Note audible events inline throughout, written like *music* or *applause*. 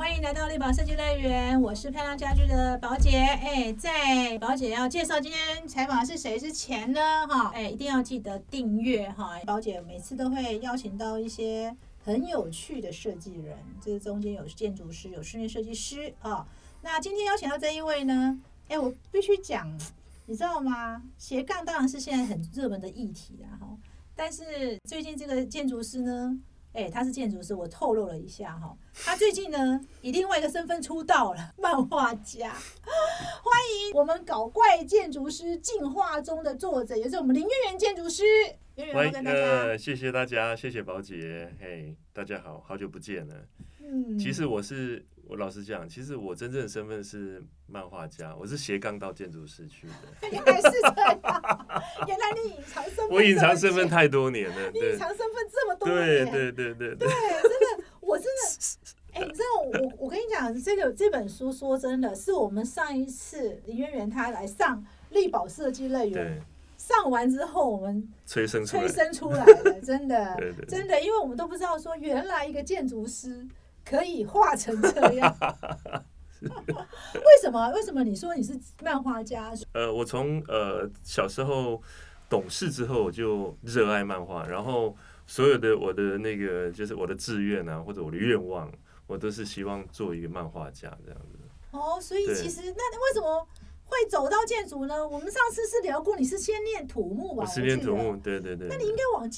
欢迎来到丽宝设计乐园，我是漂亮家居的宝姐。哎，在宝姐要介绍今天采访是谁之前呢，哈，哎，一定要记得订阅哈。宝姐每次都会邀请到一些很有趣的设计人，这中间有建筑师，有室内设计师啊。那今天邀请到这一位呢，哎，我必须讲，你知道吗？斜杠当然是现在很热门的议题啦，哈。但是最近这个建筑师呢？哎，他是建筑师，我透露了一下哈。他最近呢以另外一个身份出道了，漫画家。欢迎我们搞怪建筑师进化中的作者，也是我们林月圆建筑师。欢迎呃，谢谢大家，谢谢宝姐。嘿，大家好，好久不见了。嗯，其实我是。我老实讲，其实我真正的身份是漫画家，我是斜杠到建筑师去的。*laughs* 原来是这样，原来你隐藏身份，我隐藏身份太多年了。你隐藏身份这么多年，对对对对对，真的，我真的，*laughs* 哎，你知道我，我跟你讲，这个这本书说真的是我们上一次林渊源他来上力宝设计乐园，上完之后我们催生催生出来了，*laughs* 真的，真的，因为我们都不知道说原来一个建筑师。可以画成这样？*laughs* 为什么？为什么你说你是漫画家？呃，我从呃小时候懂事之后，我就热爱漫画，然后所有的我的那个就是我的志愿啊，或者我的愿望，我都是希望做一个漫画家这样子。哦，所以其实那为什么会走到建筑呢？我们上次是聊过，你是先练土木吧？是练土木，对对对。那你应该往。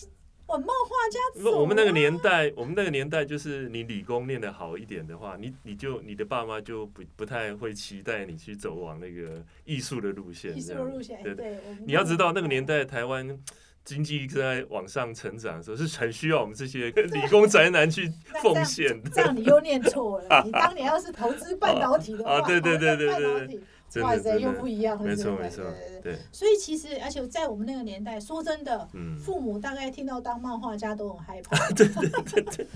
我漫画家，我们那个年代，我们那个年代就是你理工练的好一点的话，你你就你的爸妈就不不太会期待你去走往那个艺术的路线。艺术路线，对对。你要知道，那个年代台湾经济在往上成长的时候，是很需要我们这些 *laughs* 理工宅男去奉献的。这样你又念错了。你当年要是投资半导体的话，*laughs* 啊，对对对对对。哇塞，又不一样，没错没错，对。所以其实，而且在我们那个年代，说真的，父母大概听到当漫画家都很害怕。*laughs* 对对对对，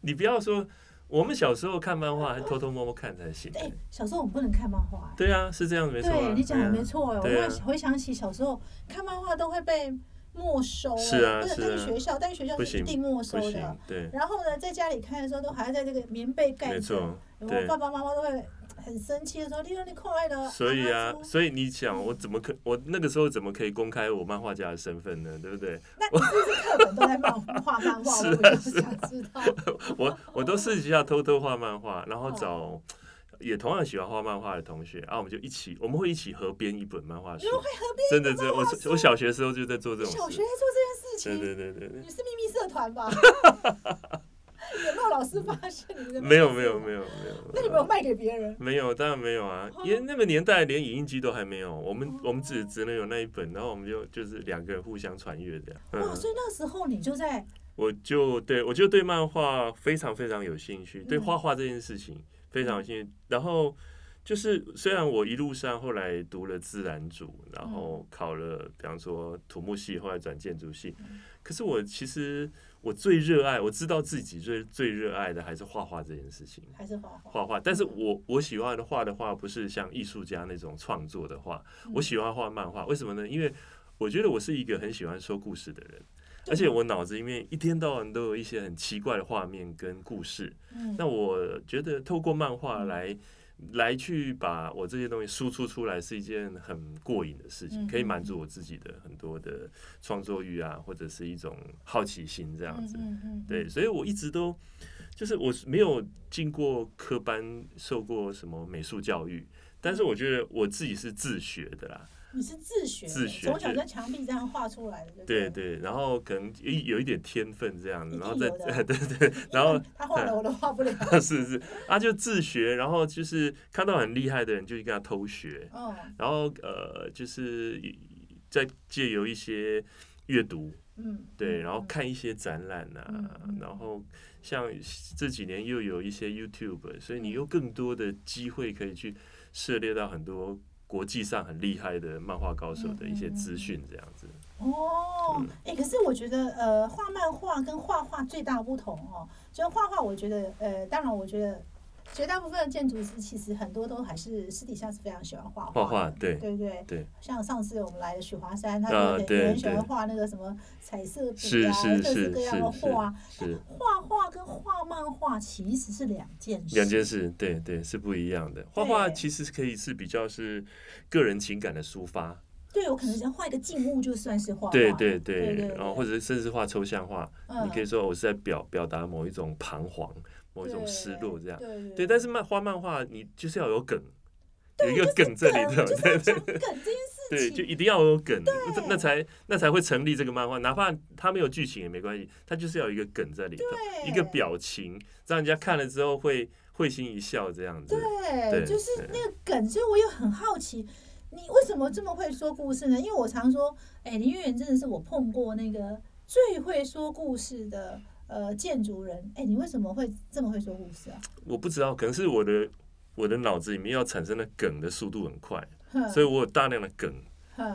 你不要说，我们小时候看漫画还偷偷摸摸看才行。哎，小时候我们不能看漫画。对啊，是这样没错。对你讲的没错，我回想起小时候看漫画都会被没收，是啊是啊。学校，但是学校是一定没收的。对。然后呢，在家里看的时候，都还要在这个棉被盖着。没错。爸爸妈妈都会。很生气的时候，你说你快乐。所以啊，所以你想，我怎么可，我那个时候怎么可以公开我漫画家的身份呢？对不对？那你是不是课本都在漫画漫画？我就是想知道。我我都私底下偷偷画漫画，然后找也同样喜欢画漫画的同学，然后我们就一起，我们会一起合编一本漫画书。会合编？真的，真的，我我小学时候就在做这种。小学在做这件事情？对对对对。你是秘密社团吧？*laughs* 有没有老师发现你的？没有没有没有没有。那你没有卖给别人？没有，当然没有啊！因为那个年代连影印机都还没有，我们我们只只能有那一本，然后我们就就是两个人互相传阅这样。哇！所以那时候你就在……我就对我就对漫画非常非常有兴趣，对画画这件事情非常有兴趣。然后就是虽然我一路上后来读了自然组，然后考了比方说土木系，后来转建筑系，可是我其实。我最热爱，我知道自己最最热爱的还是画画这件事情，还是画画。画画，但是我我喜欢的画的画不是像艺术家那种创作的画，我喜欢画漫画。为什么呢？因为我觉得我是一个很喜欢说故事的人，而且我脑子里面一天到晚都有一些很奇怪的画面跟故事。那我觉得透过漫画来。来去把我这些东西输出出来是一件很过瘾的事情，可以满足我自己的很多的创作欲啊，或者是一种好奇心这样子。对，所以我一直都就是我没有经过科班，受过什么美术教育，但是我觉得我自己是自学的啦。你是自学，自学从小在墙壁这样画出来的，对对，然后可能一有一点天分这样子，然后再 *laughs* 对对，然后 *laughs* 他画的我都画不了，*laughs* 是是，他就自学，然后就是看到很厉害的人就去跟他偷学，哦，然后呃就是在借由一些阅读，嗯，对，然后看一些展览啊，然。后像这几年又有一些 YouTube，所以你有更多的机会可以去涉猎到很多。国际上很厉害的漫画高手的一些资讯，这样子。哦，哎，可是我觉得，呃，画漫画跟画画最大不同哦，就画画，我觉得，呃，当然，我觉得绝大部分的建筑师其实很多都还是私底下是非常喜欢画画画的，画对对不对？对，像上次我们来的许华山，他就很喜欢对画那个什么彩色是笔啊，是是各式各样的是画。是画画跟画漫画其实是两件事。两件事，对对是不一样的。画画对其实可以是比较是个人情感的抒发，对，我可能想画一个静物，就算是画画。对对对对，然后或者甚至画抽象画，嗯你可以说我是在表表达某一种彷徨、某一种失落这样。对对对，但是漫画漫画你就是要有梗，有一个梗在里头，就是对对梗这件事对，就一定要有梗，那那才那才会成立这个漫画。哪怕它没有剧情也没关系，它就是要有一个梗在里头，一个表情，让人家看了之后会会心一笑这样子。对，对就是那个梗，所以我又很好奇，你为什么这么会说故事呢？因为我常说，哎，林月圆真的是我碰过那个最会说故事的呃建筑人。哎，你为什么会这么会说故事啊？我不知道，可能是我的我的脑子里面要产生的梗的速度很快，所以我有大量的梗。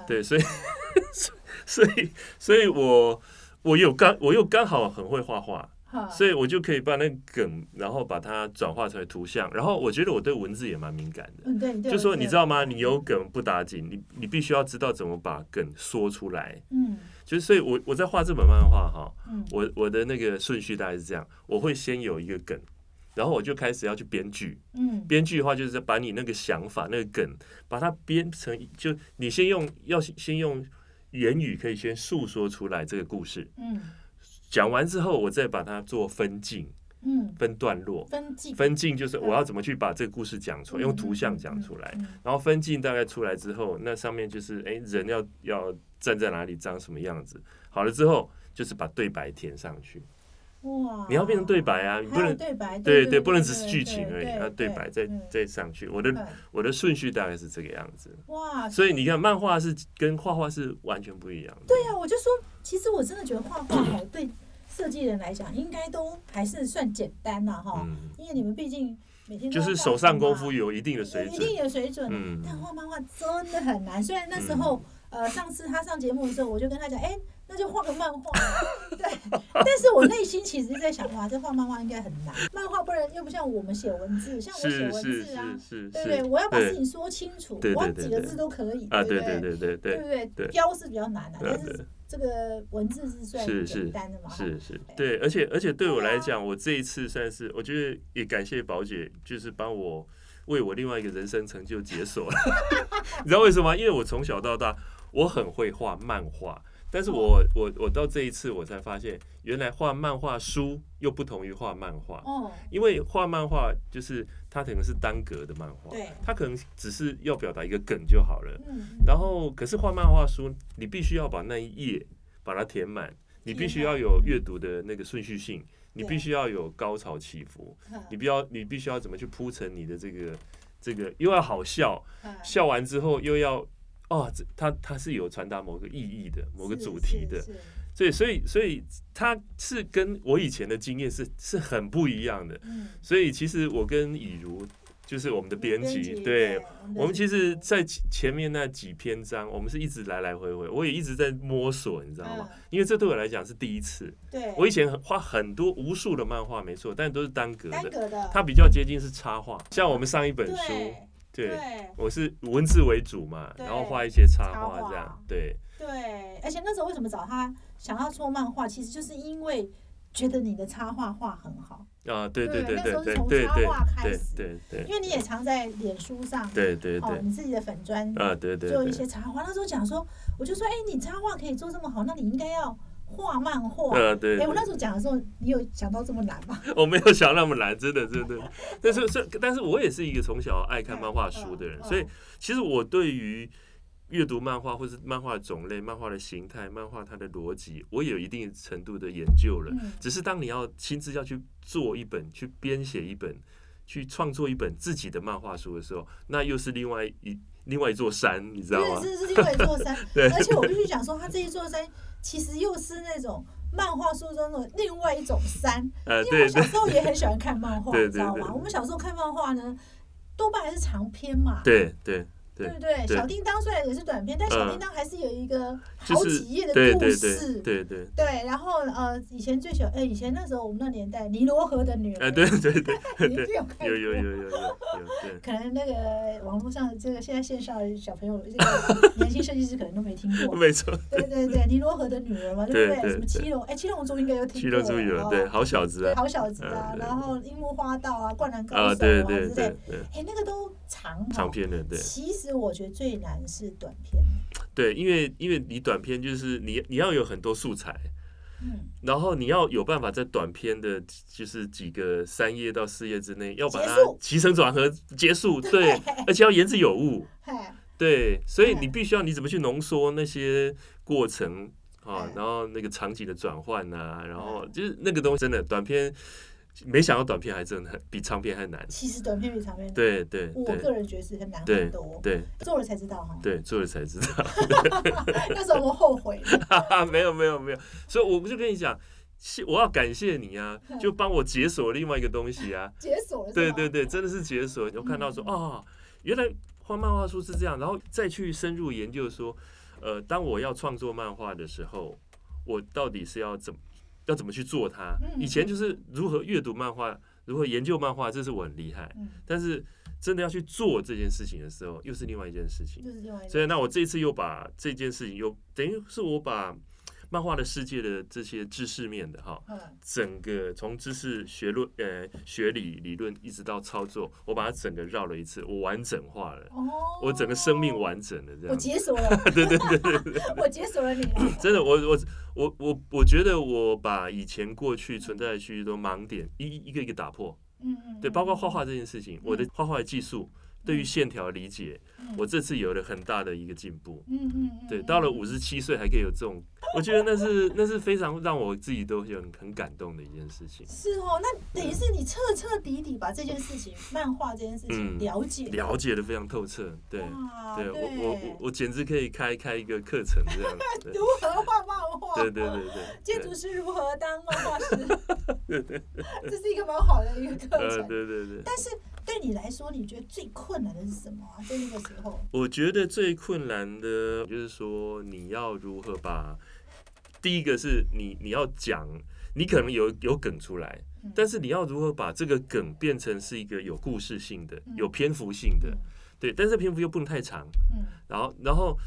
对，所以 *laughs* 所以所以我我有刚我又刚好很会画画，哼所以我就可以把那个梗，然后把它转化成图像。然后我觉得我对文字也蛮敏感的。嗯，对，对就说你知道吗？你有梗不打紧，你你必须要知道怎么把梗说出来。嗯就是所以我，我在画这本漫画哈，嗯我我的那个顺序大概是这样：我会先有一个梗，然后我就开始要去编剧。嗯编剧的话，就是把你那个想法、那个梗，把它编成，就你先用要先用言语可以先诉说出来这个故事，嗯讲完之后，我再把它做分镜、嗯，分段落。分镜分镜就是我要怎么去把这个故事讲出来，用图像讲出来。，嗯嗯嗯然后分镜大概出来之后，那上面就是哎人要要站在哪里，长什么样子。好了之后，就是把对白填上去。嗯哇，你要变成对白啊，你不能对白，对对，不能只是剧情而已，要对白再嗯再上去。我的我的顺序大概是这个样子。哇，所以你看，漫画是跟画画是完全不一样的。对啊，我就说，其实我真的觉得画画好，对设计人来讲，应该都还是算简单了哈，嗯，因为你们毕竟每天都就是手上功夫有一定的水准一。定有水准。嗯，但画漫画真的很难，虽然那时候、呃上次他上节目的时候，我就跟他讲，哎、那就画个漫画，*laughs* 对。但是我内心其实在想，哇，这画漫画应该很难，漫画不然又不像我们写文字，像我写文是是字啊是，是对不对？我要把事情说清楚，我几个字都可以，啊，不对对对对对对，不对？对标是比较难的、但是这个文字是算简单的嘛，是是，对，而且而且对我来讲，我这一次算是，我觉得也感谢宝姐，就是帮我为我另外一个人生成就解锁了。*laughs* *laughs* 你知道为什么吗？因为我从小到大，我很会画漫画，但是我我我到这一次我才发现，原来画漫画书又不同于画漫画。哦，因为画漫画就是它可能是单格的漫画，它可能只是要表达一个梗就好了。嗯，然后，可是画漫画书，你必须要把那一页把它填满，你必须要有阅读的那个顺序性，你必须要有高潮起伏，嗯你必要你必须要怎么去铺陈你的这个这个，又要好笑，嗯笑完之后又要哦，这它它是有传达某个意义的，某个主题的，是是。所以所以所以他是跟我以前的经验是是很不一样的。嗯，所以其实我跟以如就是我们的编辑，对，我们其实，在前前面那几篇章，我们是一直来来回回，我也一直在摸索，你知道吗？嗯因为这对我来讲是第一次。对，我以前很画很多无数的漫画，没错，但都是单格的，单格的，它比较接近是插画。像我们上一本书，对对，对我是文字为主嘛，然后画一些插画这样，对，对，而且那时候为什么找他想要做漫画，其实就是因为觉得你的插画画很好，啊，对对对那对对对对因为你也常在脸书上，对对哦，对，你自己的粉砖啊，对对做一，些插画。那时候讲说，我就说，哎，你插画可以做这么好，那你应该要画漫画。呃，对，哎，我那时候讲的时候，你有想到这么难吗？*laughs* 我没有想那么难，真的真的。但是是，但是我也是一个从小爱看漫画书的人，嗯所以其实我对于阅读漫画或是漫画的种类、漫画的形态、漫画它的逻辑，我也有一定程度的研究了。嗯，只是当你要亲自要去做一本、去编写一本、去创作一本自己的漫画书的时候，那又是另外一另外一座山，你知道吗？是另外一座山，*laughs* 对而且我必须讲说，它这一座山其实又是那种漫画书中的另外一种山。呃，因为我小时候也很喜欢看漫画，*laughs* 你知道吗？我们小时候看漫画呢，多半还是长篇嘛。对对对不对？对小叮当虽然也是短片，但小嗯叮当还是有一个好几页的故对对事。对对对，对然后呃，以前最喜欢，哎，以前那时候我们那年代，尼罗河的女儿，哎，对对对对，*laughs* 有看。有有有有有有，对。可能那个网络上这个现在线上的小朋友，这个年轻设计师可能都没听过。*laughs* 没错，对对对，尼罗河的女儿嘛，对不对？什么七龙？哎，七龙珠应该有听七过。龙珠有对，哦好小子啊，好小子啊，嗯然后樱木花道啊，灌篮高啊，手啊之类对对。对，哎，那个都长哈长篇的对其实我觉得最难是短片。对，因为因为你短片就是你你要有很多素材，嗯，然后你要有办法在短片的，就是几个三页到四页之内，要把它起承转合结束，对，而且要言之有物，*laughs* 对，所以你必须要你怎么去浓缩那些过程啊，然后那个场景的转换呐，然后嗯就是那个东西真的短片，没想到短片还真的很比长片还难，其实短片比长片难，对对我对个人觉得是很难很多。对做了才知道哈。对，做了才知道。*laughs* 那时候我后悔 *laughs* 没有没有没有，所以我就跟你讲，谢我要感谢你啊，就帮我解锁另外一个东西啊。解锁了。对对对，真的是解锁。我看到说嗯啊，原来画漫画书是这样，然后再去深入研究说，呃，当我要创作漫画的时候，我到底是要怎么要怎么去做它？嗯以前就是如何阅读漫画，如何研究漫画，这是我很厉害。嗯，但是真的要去做这件事情的时候，又是另外一件事情。所以，那我这次又把这件事情又等于是我把漫画的世界的这些知识面的哈，嗯，整个从知识学论呃学理理论一直到操作，我把它整个绕了一次，我完整化了，哦，我整个生命完整了这我样我。解锁了，对对对对对，*laughs* 我解锁了你了。真的，我我我我我觉得我把以前过去存在的许多盲点一一个一个打破，嗯嗯。对，包括画画这件事情，我的嗯画画的技术。对于线条理解，嗯我这次有了很大的一个进步。嗯嗯嗯。对，嗯到了五十七岁还可以有这种，我觉得那是那是非常让我自己都很很感动的一件事情。是哦，那等于是你彻彻底底把这件事情，漫画这件事情嗯了解了解的非常透彻，对，哇对我我我我简直可以开开一个课程这样，*laughs* 对如何画漫画？对对对对，*laughs* 建筑师如何当漫画师？*laughs* 这是一个蛮好的一个课呃程。对对对，但是对你来说，你觉得最困难的是什么啊？在那个时候，我觉得最困难的就是说你要如何把，第一个是你你要讲，你可能有有梗出来，嗯但是你要如何把这个梗变成是一个有故事性的、嗯有篇幅性的嗯，对，但是篇幅又不能太长。嗯然后，然后，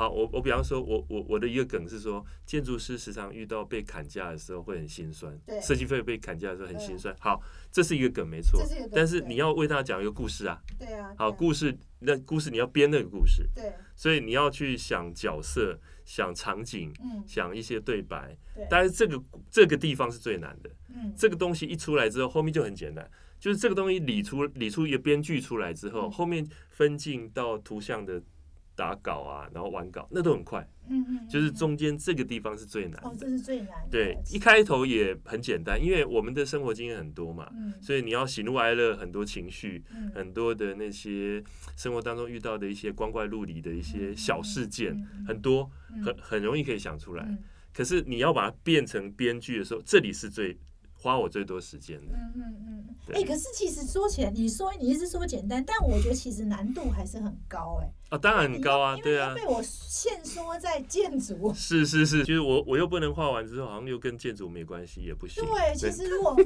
好，我我比方说，我我我的一个梗是说，建筑师时常遇到被砍价的时候会很心酸，对设计费被砍价的时候很心酸。好，这是一个梗没错但是你要为他讲一个故事啊。对啊，好，故事那故事你要编那个故事，对，所以你要去想角色、想场景、嗯，想一些对白。对，但是这个这个地方是最难的，嗯，这个东西一出来之后，后面就很简单。就是这个东西理出理出一个编剧出来之后，嗯后面分镜到图像的打稿啊，然后完稿，那都很快。嗯嗯，就是嗯中间这个地方是最难哦，的。这是最难的。对，一开头也很简单，因为我们的生活经验很多嘛，嗯所以你要喜怒哀乐很多情绪，嗯很多的那些生活当中遇到的一些光怪陆离的一些小事件，很多嗯很很容易可以想出来。嗯可是你要把它变成编剧的时候，这里是最花我最多时间的。嗯嗯嗯，对哎、可是其实说起来，你说你一直说简单，但我觉得其实难度还是很高哎、啊，当然很高啊，因为被我限缩在建筑。是是是，就是我我又不能画完之后，好像又跟建筑没关系，也不行。对，其实如果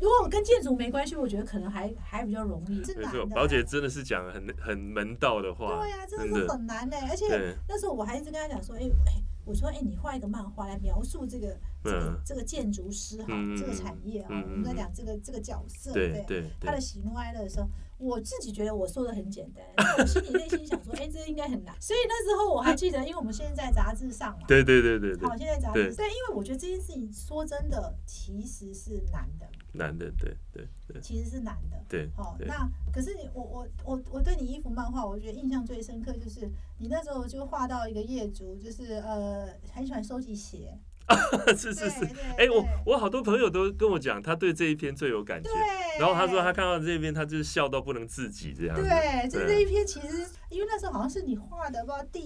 如果跟建筑没关系，我觉得可能还还比较容易。是没错，难的。宝姐真的是讲很很门道的话，对啊、真真的是很难哎、而且，那时候我还一直跟他讲说，哎、哎、我说哎、你画一个漫画来描述这个这个、嗯。这个建筑师哈，嗯这个产业哈，嗯我们在讲这个这个角色，对对他的，喜怒哀乐的时候，我自己觉得我说的很简单，但我心里内心想说，哎、这应该很难。所以那时候我还记得，因为我们现在在杂志上嘛，对对对对对。好，，现在杂志对。对，因为我觉得这件事情说真的其实是难的，男的，对对对其实是男的。对好，对，那可是你我我我我对你衣服漫画，我觉得印象最深刻就是你那时候就画到一个业主，就是呃很喜欢收集鞋，*laughs* 是是是哎，我我好多朋友都跟我讲，他对这一篇最有感觉。对，然后他说他看到这一篇，他就是笑到不能自己这样子。对，就对这一篇其实因为那时候好像是你画的，不知道第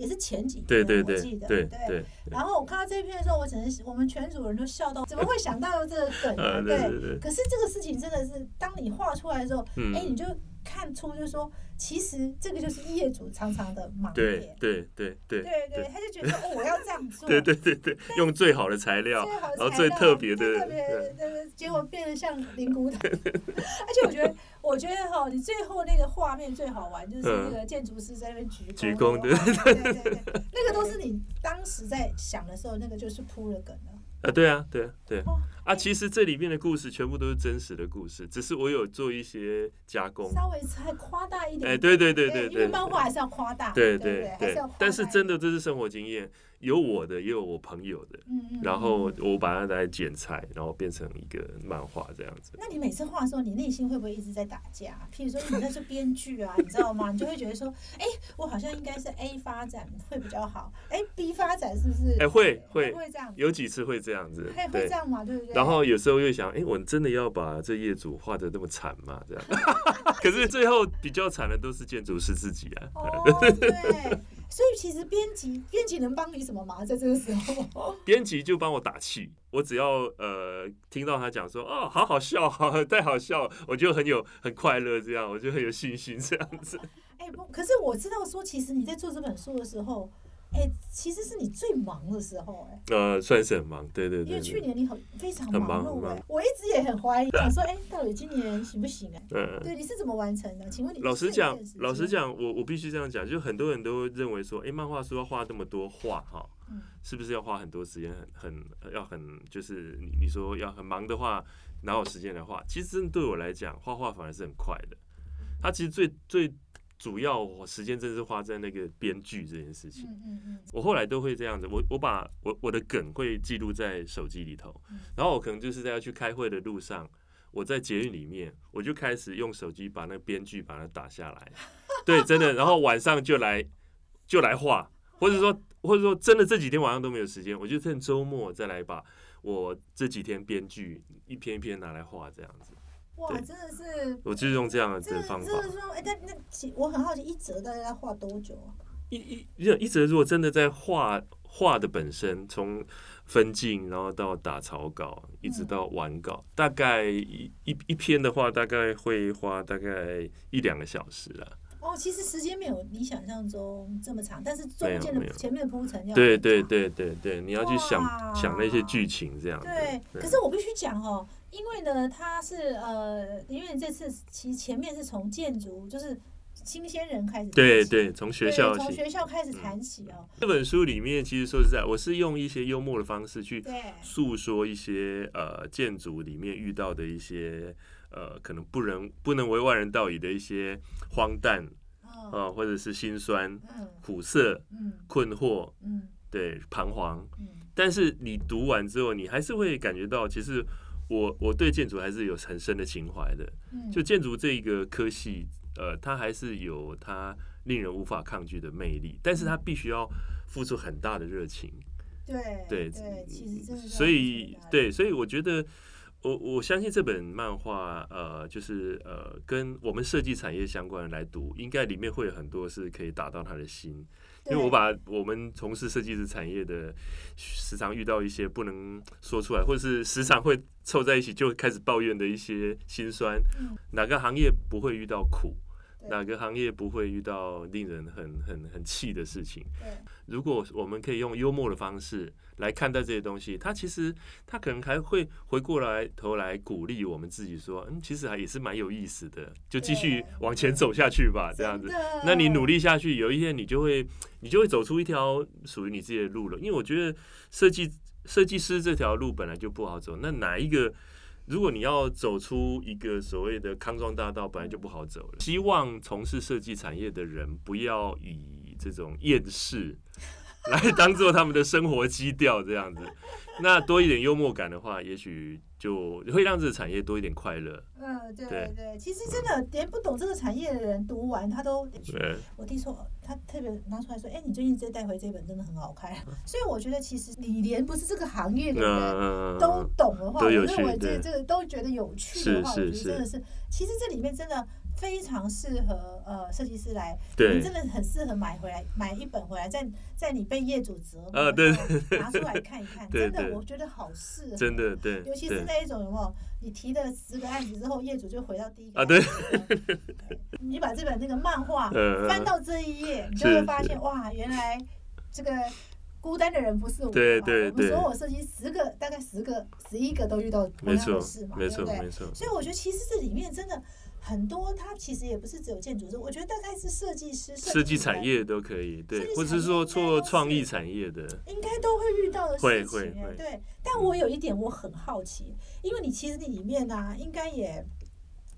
也是前几篇，对对对我记得对对。对，然后我看到这一篇的时候，我只能我们全组人都笑到，怎么会想到这个梗对对。对，可是这个事情真的是，当你画出来的时候，嗯。哎，你就看出，就是说，其实这个就是业主常常的盲对点。对对对对。对，他就觉得哦，我要这样做，对对对对，用最好的材料，最好的然后最特别的最特别的，对。结果变得像灵骨塔。*laughs* 而且我觉得，我觉得哈，你最后那个画面最好玩，就是那个建筑师在那边鞠躬鞠躬的，对对对对，那个都是你当时在想的时候，那个就是铺了梗了。啊，对啊，对啊，对哦啊，其实这里面的故事全部都是真实的故事，只是我有做一些加工。稍微再夸大一点。哎，对对对对因为，漫画还是要夸大，对对对但是真的这是生活经验，有我的，也有我朋友的，嗯，嗯嗯，然后嗯我把它来剪裁，然后变成一个漫画这样子。那你每次画的时候，你内心会不会一直在打架？譬如说你那是编剧啊，你知道吗？你就会觉得说，哎、我好像应该是 A 发展会比较好，哎、b 发展是不是？哎会会会这样，有几次会这样子会，会这。样嘛，对不对？然后有时候又想，哎，我真的要把这业主画的那么惨吗？这样，*laughs* 可是最后比较惨的都是建筑师自己啊。哦，对，*laughs* 所以其实编辑编辑能帮你什么忙？在这个时候，编辑就帮我打气，我只要呃听到他讲说哦，好好笑，好 *laughs* 太好笑，我就很有很快乐，这样我就很有信心这样子。哎、不，可是我知道说，其实你在做这本书的时候，哎、其实是你最忙的时候、哎。呃，算是很忙，对对因对因，为去年你很非常很忙碌我一直也很怀疑，想说哎、到底今年行不行哎、嗯。对，你是怎么完成的？请问你老实讲老实，讲，我我必须这样讲，就很多人都认为说，哎、漫画书要画那么多画哈，嗯是不是要花很多时间，很很要很就是你你说要很忙的话，哪有时间来画？其实对我来讲，画画反而是很快的。它其实最最主要我时间真的是花在那个编剧这件事情。嗯嗯嗯，我后来都会这样子，我我把我我的梗会记录在手机里头。嗯，然后我可能就是在要去开会的路上，我在捷运里面，我就开始用手机把那个编剧把它打下来，*laughs* 对，真的，然后晚上就来就来画，或者说或者说真的这几天晚上都没有时间，我就趁周末再来把我这几天编剧一篇一篇拿来画，这样子，哇，真的是，我就是用这样的这的方法这。是说，哎、但那其我很好奇，一折大概要画多久啊？一一一折如果真的在画画的本身，从分镜然后到打草稿，一直到完稿，大概一一一篇的话，大概会花大概一两个小时了。哦，其实时间没有你想象中这么长，但是中间的前面的铺陈要对对对对对，你要去想想那些剧情这样子。对，可是我必须讲哦，因为呢，它是呃，因为这次其实前面是从建筑，就是新鲜人开始对对，从学校起。从学校开始谈起哦，这本书里面，其实说实在，我是用一些幽默的方式去对，诉说一些呃建筑里面遇到的一些呃可能不能不能为外人道矣的一些荒诞哦，啊、或者是心酸、嗯。苦涩、嗯。困惑，嗯。对彷徨。嗯，但是你读完之后，你还是会感觉到，其实我我对建筑还是有很深的情怀的。嗯就建筑这一个科系，呃，它还是有它令人无法抗拒的魅力，但是它必须要付出很大的热情。对对对，其实真的所以对，所以我觉得。我我相信这本漫画，呃，就是呃，跟我们设计产业相关的来读，应该里面会有很多是可以打到他的心。因为我把我们从事设计师产业的，时常遇到一些不能说出来，或者是时常会凑在一起就开始抱怨的一些辛酸。嗯哪个行业不会遇到苦？哪个行业不会遇到令人很很很气的事情？如果我们可以用幽默的方式来看待这些东西，他其实他可能还会回过来头来鼓励我们自己说，嗯，其实还也是蛮有意思的，就继续往前走下去吧，这样子那你努力下去，有一天你就会，你就会走出一条属于你自己的路了。因为我觉得设计设计师这条路本来就不好走，那哪一个？如果你要走出一个所谓的康庄大道，本来就不好走了。希望从事设计产业的人不要以这种厌世来当做他们的生活基调，这样子。那多一点幽默感的话，也许就会让这个产业多一点快乐。嗯，对对对，其实真的连不懂这个产业的人读完，他都，我弟说，他特别拿出来说，哎、你最近这带回这本真的很好看。*laughs* 所以我觉得，其实你连不是这个行业的人嗯，都懂的话，我认为这这个都觉得有趣的话，我觉得是是真的是，其实这里面真的非常适合呃设计师来，对你真的很适合买回来买一本回来，在在你被业主折磨拿出来看一看，真的我觉得好适合，真的对，尤其是那一种有没有？你提了十个案子之后，业主就回到第一个啊对你把这本那个漫画嗯翻到这一页，你就会发现哇，原来这个孤单的人不是我嘛，对对我们所有设计十个大概十个十一个都遇到同没错样的事嘛，没错对不对？没错，所以我觉得其实这里面真的很多，它其实也不是只有建筑师，我觉得大概是设计师、设计产业都可以，对，或者是说做创意产业的，应该都会遇到的事会情哎，会会对。但我有一点我很好奇，因为你其实你里面呢、啊，应该也。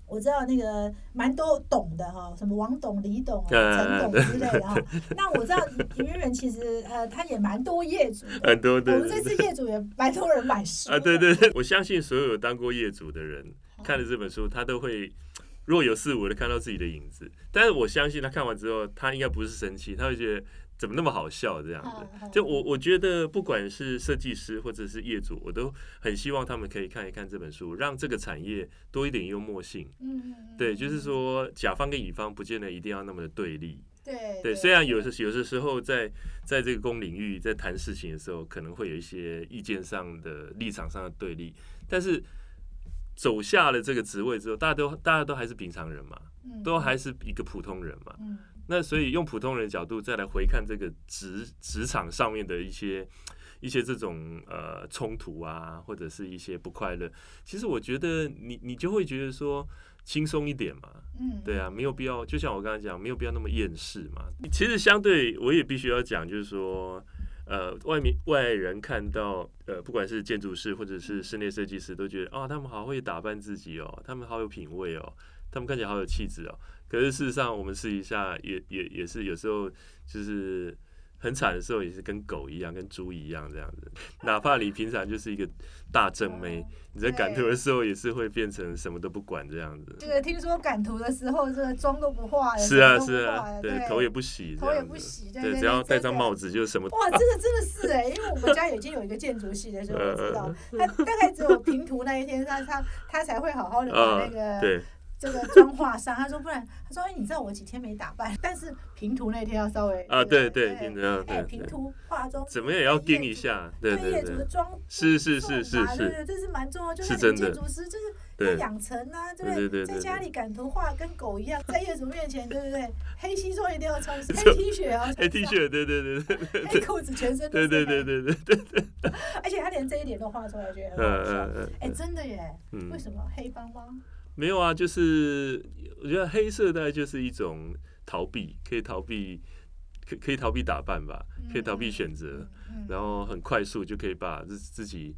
我知道那个蛮多懂的哈，什么王董、李董、啊、陈董之类的哈。那我知道营运人其实呃，他也蛮多业主的。*laughs* 很多对我们这次业主也蛮多人买书啊，对的对对，我相信所有有当过业主的人看了这本书，他都会若有似无的看到自己的影子。但是我相信他看完之后，他应该不是生气，他会觉得怎么那么好笑这样子。就我我觉得，不管是设计师或者是业主，我都很希望他们可以看一看这本书，让这个产业多一点幽默性。嗯对，就是嗯说甲方跟乙方不见得一定要那么的对立。对对，虽然有时有的时候在在这个公领域在谈事情的时候，可能会有一些意见上的立场上的对立，但是走下了这个职位之后，大家都大家都还是平常人嘛，嗯都还是一个普通人嘛。嗯那所以用普通人的角度再来回看这个职职场上面的一些一些这种呃冲突啊，或者是一些不快乐，其实我觉得你你就会觉得说轻松一点嘛。嗯，对啊，没有必要，就像我刚才讲，没有必要那么厌世嘛。其实相对我也必须要讲，就是说，呃，外面外人看到，呃，不管是建筑师或者是室内设计师，都觉得哦，他们好会打扮自己哦，他们好有品味哦，他们看起来好有气质哦。可是事实上，我们试一下，也也也是有时候就是很惨的时候，也是跟狗一样，跟猪一样这样子。哪怕你平常就是一个大正妹，你在赶图的时候也是会变成什么都不管这样子。这个听说赶图的时候，这个妆都不化了，是啊是，啊对，头也不洗，头也不洗，对对，只要戴上帽子。子就什么。哇，这个真的是哎，因为我们家已经有一个建筑系的，所以我知道，*laughs* 嗯他大概只有平图那一天，他他他才会好好的把啊那，个对，这个妆化上。他说不然，他说哎，你知道我几天没打扮，但是平图那天要稍微啊，对对，平常哎，平图化妆怎么也要盯一下，对对业对对，主的妆是是是是是，这是蛮重要。就是建筑师，就是养成啊，对不对在家里赶图画跟狗一样，在业主面前，对不对？黑西装一定要穿，*laughs* 黑 T 恤啊，黑 T 恤，对对对对黑裤子，全身对对对对对对对，*laughs* 而且他连这一点都画出来，觉得嗯很好笑。嗯哎，嗯真的耶？嗯为，什么黑帮吗？没有啊，就是我觉得黑色大概就是一种逃避，可以逃避，可可以逃避打扮吧，可以逃避选择，嗯，然后很快速就可以把自自己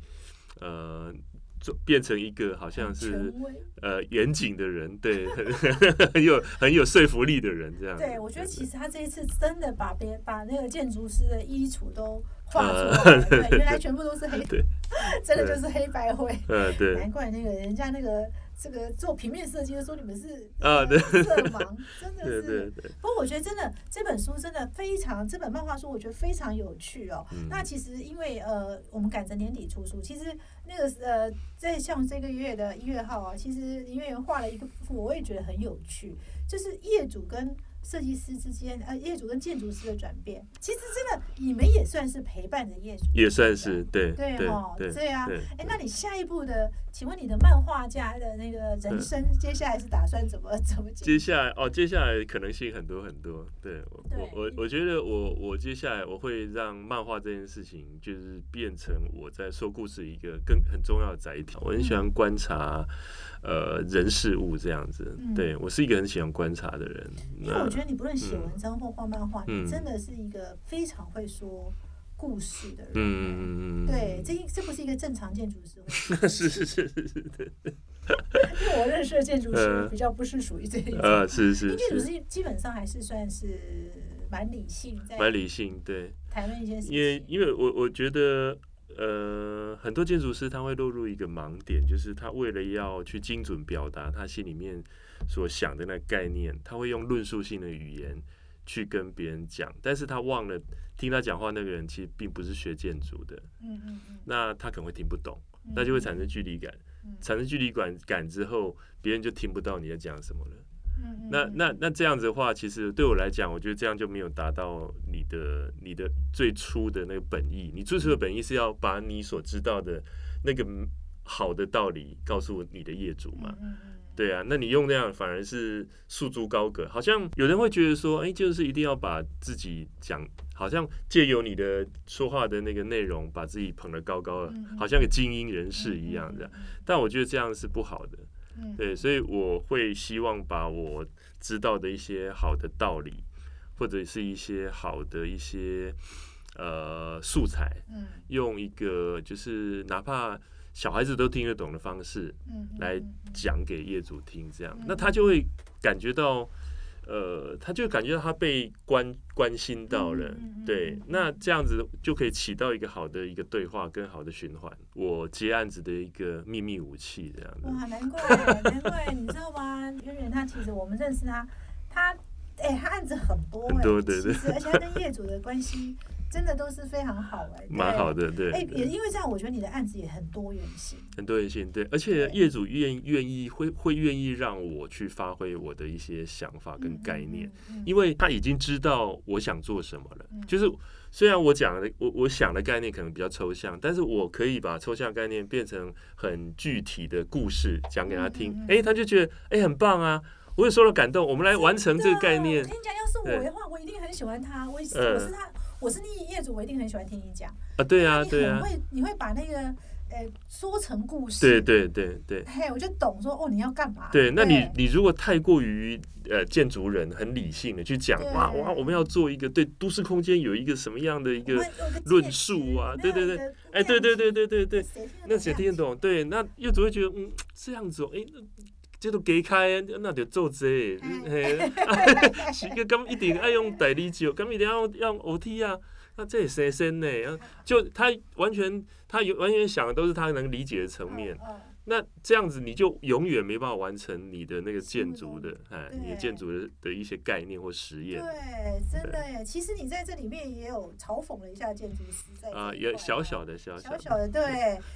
呃做变成一个好像是。呃严谨的人，对，很 *laughs* 很有很有说服力的人，这样。对，我觉得其实他这一次真的把别把那个建筑师的衣橱都画出呃来了，对，*laughs* 原来全部都是黑，对 *laughs* 真的就是黑白灰。呃对难怪那个人家那个这个做平面设计的说你们是啊对色盲，*laughs* 真的是。对对，不过我觉得真的这本书真的非常，这本漫画书我觉得非常有趣哦。嗯那其实因为呃，我们赶着年底出书，其实那个呃，在像这个月的一月号啊，其实林月圆画了一个幅，我也觉得很有趣，就是业主跟设计师之间，呃，业主跟建筑师的转变。其实真的，你们也算是陪伴着业主，也算是对对对哦，对对啊。对。哎，那你下一步的，请问你的漫画家的那个人生，接下来是打算怎么怎么？接下来哦，接下来可能性很多很多。对我对我我我觉得我我接下来我会让漫画这件事情，就是变成我在说故事一个更很重要的载体。我很喜欢观察呃人事物这样子。嗯对我是一个很喜欢观察的人。因为我觉得你不论写嗯文章或画漫画，嗯你真的是一个非常会说故事的人。嗯嗯嗯嗯，对，这一这不是一个正常建筑师会 *laughs* 是是是是是对，因为我认识的建筑师呃比较不是属于这一种。*laughs* 呃是是是建筑是，师基本上还是算是蛮理性，在蛮理性对。谈论一些事因为。因为我我觉得，呃，很多建筑师他会落入一个盲点，就是他为了要去精准表达他心里面所想的那个概念，他会用论述性的语言去跟别人讲，但是他忘了听他讲话那个人其实并不是学建筑的，嗯嗯嗯那他可能会听不懂，嗯，那就会产生距离感，嗯产生距离感感之后，别人就听不到你在讲什么了。嗯那那那这样子的话，其实对我来讲，我觉得这样就没有达到你的你的最初的那个本意。你最初的本意是要把你所知道的那个好的道理告诉你的业主嘛。嗯对啊，那你用那样反而是束之高阁，好像有人会觉得说，哎，就是一定要把自己讲，好像借由你的说话的那个内容，把自己捧得高高的，好像个精英人士一样的。但我觉得这样是不好的。对，所以我会希望把我知道的一些好的道理，或者是一些好的一些呃素材，嗯。用一个就是哪怕。小孩子都听得懂的方式，嗯来讲给业主听，这样，那他就会感觉到，呃，他就感觉到他被关关心到了，对，那这样子就可以起到一个好的一个对话跟好的循环，我接案子的一个秘密武器，这样子。哇，难怪，难怪，你知道吗？圆圆他其实我们认识他，他，哎，他案子很多，很多，对对，而且他跟业主的关系。真的都是非常好哎，蛮好的，对。哎，也因为这样，我觉得你的案子也很多元性。很多元性，对，而且业主愿愿意会会愿意让我去发挥我的一些想法跟概念，因为他已经知道我想做什么了。就是虽然我讲的我我想的概念可能比较抽象，但是我可以把抽象概念变成很具体的故事讲给他听。哎，他就觉得哎很棒啊，我也受了感动。我们来完成这个概念。我跟你讲，要是我的话，我一定很喜欢他。我我是他。我是你业主，我一定很喜欢听你讲啊！对啊，对啊，你会你会把那个呃说成故事，对对对对。嘿，我就懂说哦，你要干嘛？对，那你你如果太过于呃建筑人很理性的去讲哇哇，我们要做一个对都市空间有一个什么样的一个论述啊？对对对，哎，对对对对对对，那谁听得懂？对，那业主会觉得嗯这样子哦，哎。这都给开，那就做这，嘿，*laughs* 是个咁一定爱用代理酒，咁一定要用 O T 啊，那这也生生呢，就他完全，他有完全想的都是他能理解的层面。那这样子你就永远没办法完成你的那个建筑的，哎，你的建筑的的一些概念或实验。对，真的耶。其实你在这里面也有嘲讽了一下建筑师，在啊，也小小的小小小的对。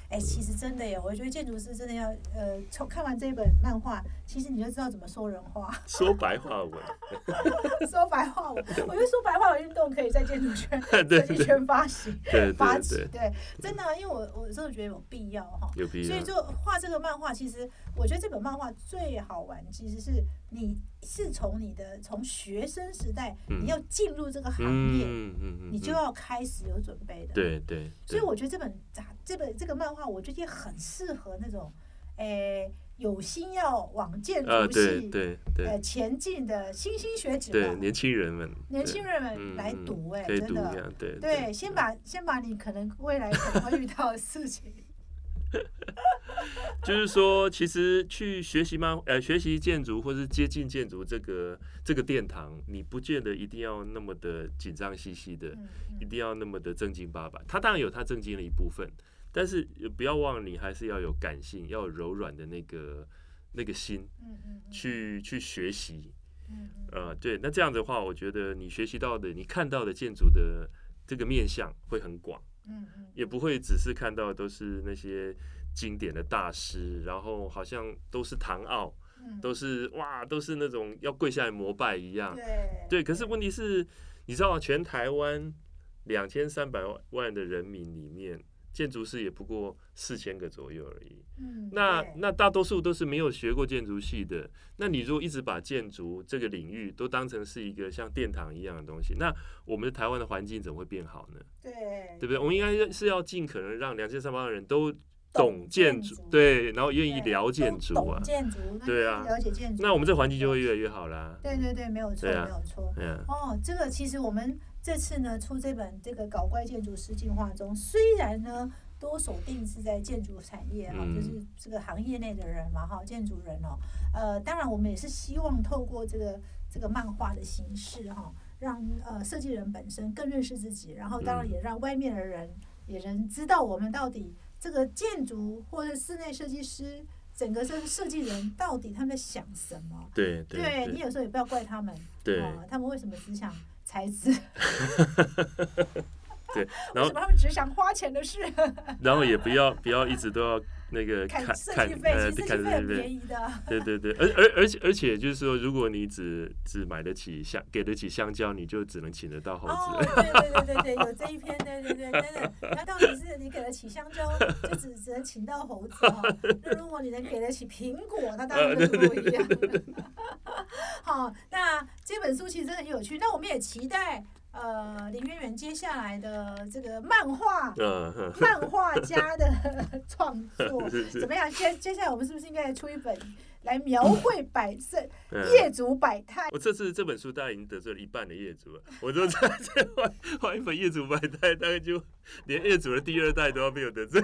哎，其实真的耶，我觉得建筑师真的要呃，从看完这本漫画，其实你就知道怎么说人话，*laughs* *laughs* 说白话文，说白话文。我觉得说白话文运动可以在建筑圈、设计圈发行、发起。对，真的，因为我我真的觉得有必要哈，有必要。所以就画。这个漫画其实，我觉得这本漫画最好玩，其实是你是从你的从学生时代，你要进入这个行业，你就要开始有准备的。对对。所以我觉得这本杂这本这个漫画，我觉得也很适合那种，诶，有心要往建筑系对对呃前进的新兴学子，对年轻人们，年轻人们来读，哎，真的，对对，先把先把你可能未来可能会遇到的事情。*laughs* 就是说，其实去学习吗？呃，学习建筑或是接近建筑这个这个殿堂，你不见得一定要那么的紧张兮兮的，一定要那么的正经八百。它当然有它正经的一部分，但是不要忘了，你还是要有感性，要有柔软的那个那个心，去去学习。呃，对，那这样的话，我觉得你学习到的，你看到的建筑的这个面相会很广。嗯嗯，也不会只是看到都是那些经典的大师，然后好像都是唐奥，都是哇，都是那种要跪下来膜拜一样。对对，可是问题是，你知道全台湾两千三百万的人民里面。建筑师也不过四千个左右而已。嗯，那那大多数都是没有学过建筑系的。那你如果一直把建筑这个领域都当成是一个像殿堂一样的东西，那我们的台湾的环境怎么会变好呢？对，对不对？我们应该是要尽可能让两千三百万人都懂建筑，对，然后愿意聊建筑啊，建筑，对啊，了解建筑，那我们这环境就会越来越好啦。对对对，没有错，没有错。哦，这个其实我们。这次呢，出这本这个搞怪建筑师进化中，虽然呢多锁定是在建筑产业哈，就是这个行业内的人嘛哈，建筑人哦，呃，当然我们也是希望透过这个这个漫画的形式哈，让呃设计人本身更认识自己，然后当然也让外面的人也能知道我们到底这个建筑或者室内设计师整个这个设计人到底他们在想什么？对对，你有时候也不要怪他们，对，他们为什么只想。才子，*laughs* 对，*laughs* 然后他们只想花钱的事，*laughs* 然后也不要不要一直都要那个看看设计费，呃其实设看计费很对便宜的。对对对，而而而且而且就是说，如果你只只买得起香，给得起香蕉，你就只能请得到猴哦，子。对对对对对，有这一篇，对对对，真的。那到底是你给得起香蕉，就只只能请到猴子哈。那如果你能给得起苹果，那当然就是不一样了。*laughs* 好，那这本书其实很有趣。那我们也期待呃林渊源接下来的这个漫画嗯，漫画家的创作 *laughs* 怎么样？接接下来我们是不是应该出一本来描绘百胜 *laughs* 嗯业主百态？我这次这本书大概已经得罪了一半的业主了，*laughs* 我都在这换换一本业主百态，大概就连业主的第二代都要被我得罪。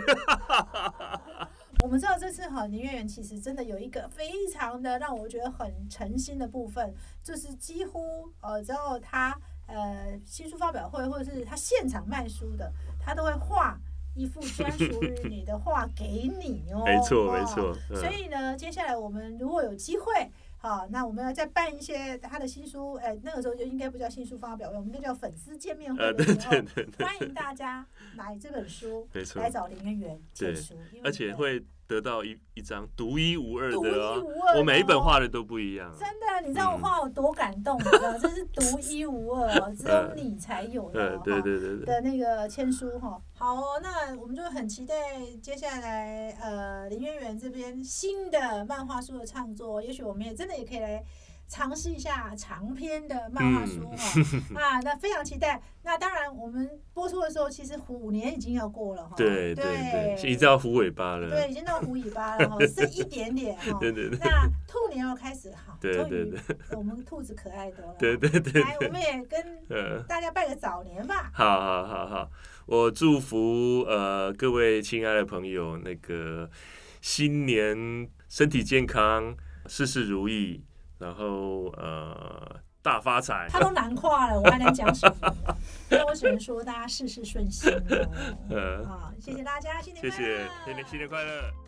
我们知道这次哈林月圆其实真的有一个非常的让我觉得很诚心的部分，就是几乎呃只要他呃新书发表会或者是他现场卖书的，他都会画一幅专属于 *laughs* 你的画给你哦。没错哦没错，嗯所以呢，接下来我们如果有机会，好，那我们要再办一些他的新书，哎，那个时候就应该不叫新书发表会，我们就叫粉丝见面会呃，对的时候，对对对，欢迎大家买这本书没错来，找林渊源借书，而且会得到一一张独一无二的独一哦，无二哦。我每一本画的都不一样。真的，你知道我嗯画我多感动，你知道，*laughs* 这是独一无二哦，只有你才有的呃，哦。*laughs* 对对对对，的那个签书哈，好哦，那我们就很期待接下来呃林渊源这边新的漫画书的创作，也许我们也真的也可以来尝试一下长篇的漫画书哈、*laughs* 啊，那非常期待。那当然，我们播出的时候，其实虎年已经要过了哈，对对对，已经到虎尾巴了。对，已经到虎尾巴了哈，*laughs* 剩一点点哈。对对对那兔年要开始哈，对对对我们兔子可爱多了。对对对来，我们也跟呃，*laughs* 大家拜个早年吧。好好好好，我祝福呃各位亲爱的朋友，那个新年身体健康，事事如意，然后呃大发财。他都难跨了，我还能讲什么呢？那我只能说大家事事顺心哦。呃 *laughs* 啊，谢谢大家，新年谢快乐！谢，新年新年快乐。